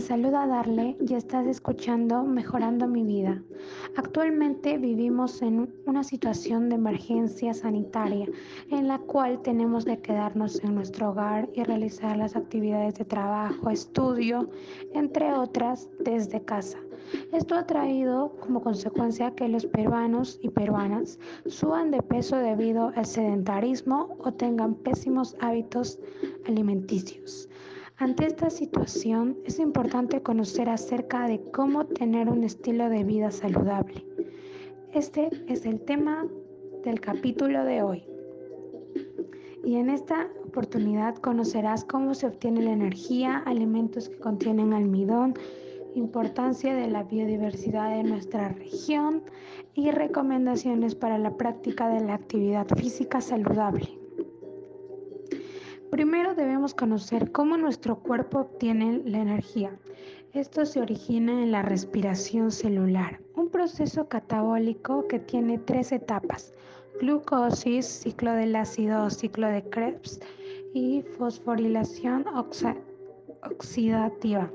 saluda Darle y estás escuchando Mejorando mi vida. Actualmente vivimos en una situación de emergencia sanitaria en la cual tenemos que quedarnos en nuestro hogar y realizar las actividades de trabajo, estudio, entre otras, desde casa. Esto ha traído como consecuencia que los peruanos y peruanas suban de peso debido al sedentarismo o tengan pésimos hábitos alimenticios. Ante esta situación es importante conocer acerca de cómo tener un estilo de vida saludable. Este es el tema del capítulo de hoy. Y en esta oportunidad conocerás cómo se obtiene la energía, alimentos que contienen almidón, importancia de la biodiversidad de nuestra región y recomendaciones para la práctica de la actividad física saludable. Primero debemos conocer cómo nuestro cuerpo obtiene la energía. Esto se origina en la respiración celular, un proceso catabólico que tiene tres etapas, glucosis, ciclo del ácido ciclo de Krebs y fosforilación oxidativa.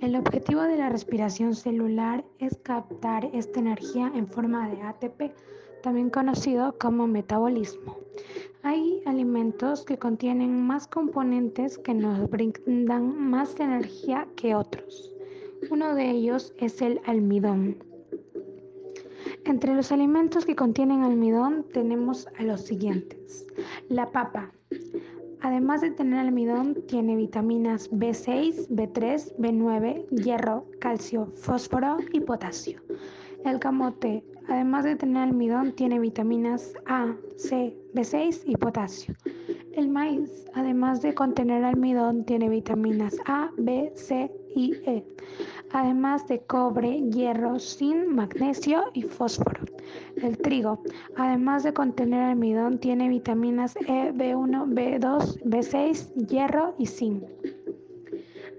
El objetivo de la respiración celular es captar esta energía en forma de ATP, también conocido como metabolismo. Hay alimentos que contienen más componentes que nos brindan más energía que otros. Uno de ellos es el almidón. Entre los alimentos que contienen almidón tenemos a los siguientes. La papa. Además de tener almidón, tiene vitaminas B6, B3, B9, hierro, calcio, fósforo y potasio. El camote, además de tener almidón, tiene vitaminas A, C, B6 y potasio. El maíz, además de contener almidón, tiene vitaminas A, B, C y E, además de cobre, hierro, zinc, magnesio y fósforo. El trigo, además de contener almidón, tiene vitaminas E, B1, B2, B6, hierro y zinc.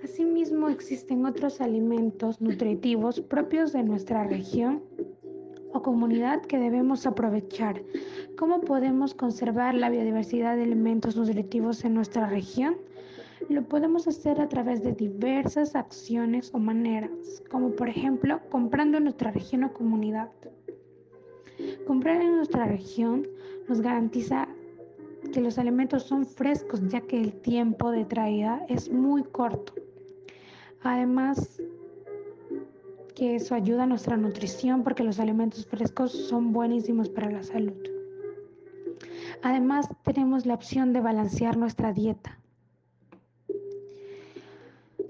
Asimismo, existen otros alimentos nutritivos propios de nuestra región o comunidad que debemos aprovechar. ¿Cómo podemos conservar la biodiversidad de alimentos nutritivos en nuestra región? Lo podemos hacer a través de diversas acciones o maneras, como por ejemplo comprando en nuestra región o comunidad. Comprar en nuestra región nos garantiza que los alimentos son frescos ya que el tiempo de traída es muy corto. Además, que eso ayuda a nuestra nutrición porque los alimentos frescos son buenísimos para la salud. Además, tenemos la opción de balancear nuestra dieta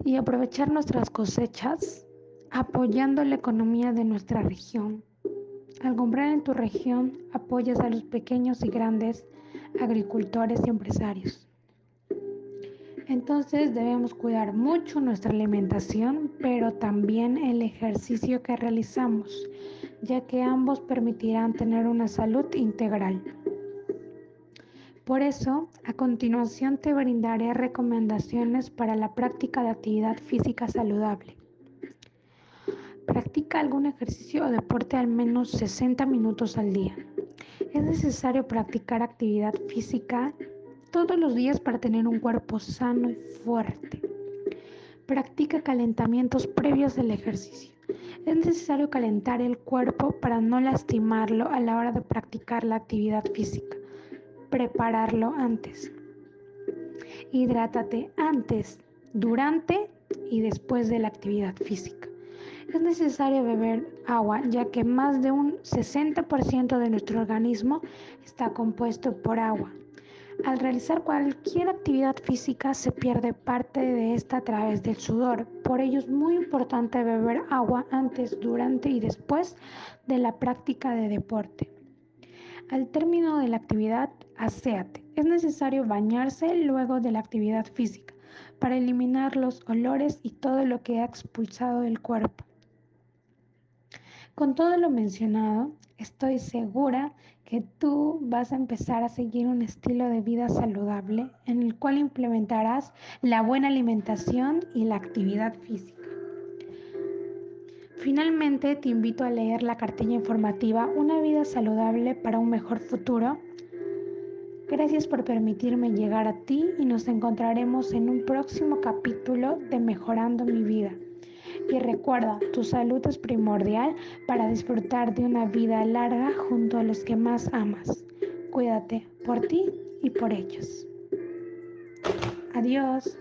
y aprovechar nuestras cosechas apoyando la economía de nuestra región. Al comprar en tu región, apoyas a los pequeños y grandes agricultores y empresarios. Entonces debemos cuidar mucho nuestra alimentación, pero también el ejercicio que realizamos, ya que ambos permitirán tener una salud integral. Por eso, a continuación te brindaré recomendaciones para la práctica de actividad física saludable. Practica algún ejercicio o deporte al menos 60 minutos al día. Es necesario practicar actividad física todos los días para tener un cuerpo sano y fuerte. Practica calentamientos previos del ejercicio. Es necesario calentar el cuerpo para no lastimarlo a la hora de practicar la actividad física. Prepararlo antes. Hidrátate antes, durante y después de la actividad física. Es necesario beber agua ya que más de un 60% de nuestro organismo está compuesto por agua. Al realizar cualquier actividad física se pierde parte de esta a través del sudor. Por ello es muy importante beber agua antes, durante y después de la práctica de deporte. Al término de la actividad, aséate. Es necesario bañarse luego de la actividad física para eliminar los olores y todo lo que ha expulsado del cuerpo. Con todo lo mencionado, estoy segura que tú vas a empezar a seguir un estilo de vida saludable en el cual implementarás la buena alimentación y la actividad física. Finalmente, te invito a leer la cartilla informativa Una vida saludable para un mejor futuro. Gracias por permitirme llegar a ti y nos encontraremos en un próximo capítulo de Mejorando mi vida. Y recuerda, tu salud es primordial para disfrutar de una vida larga junto a los que más amas. Cuídate por ti y por ellos. Adiós.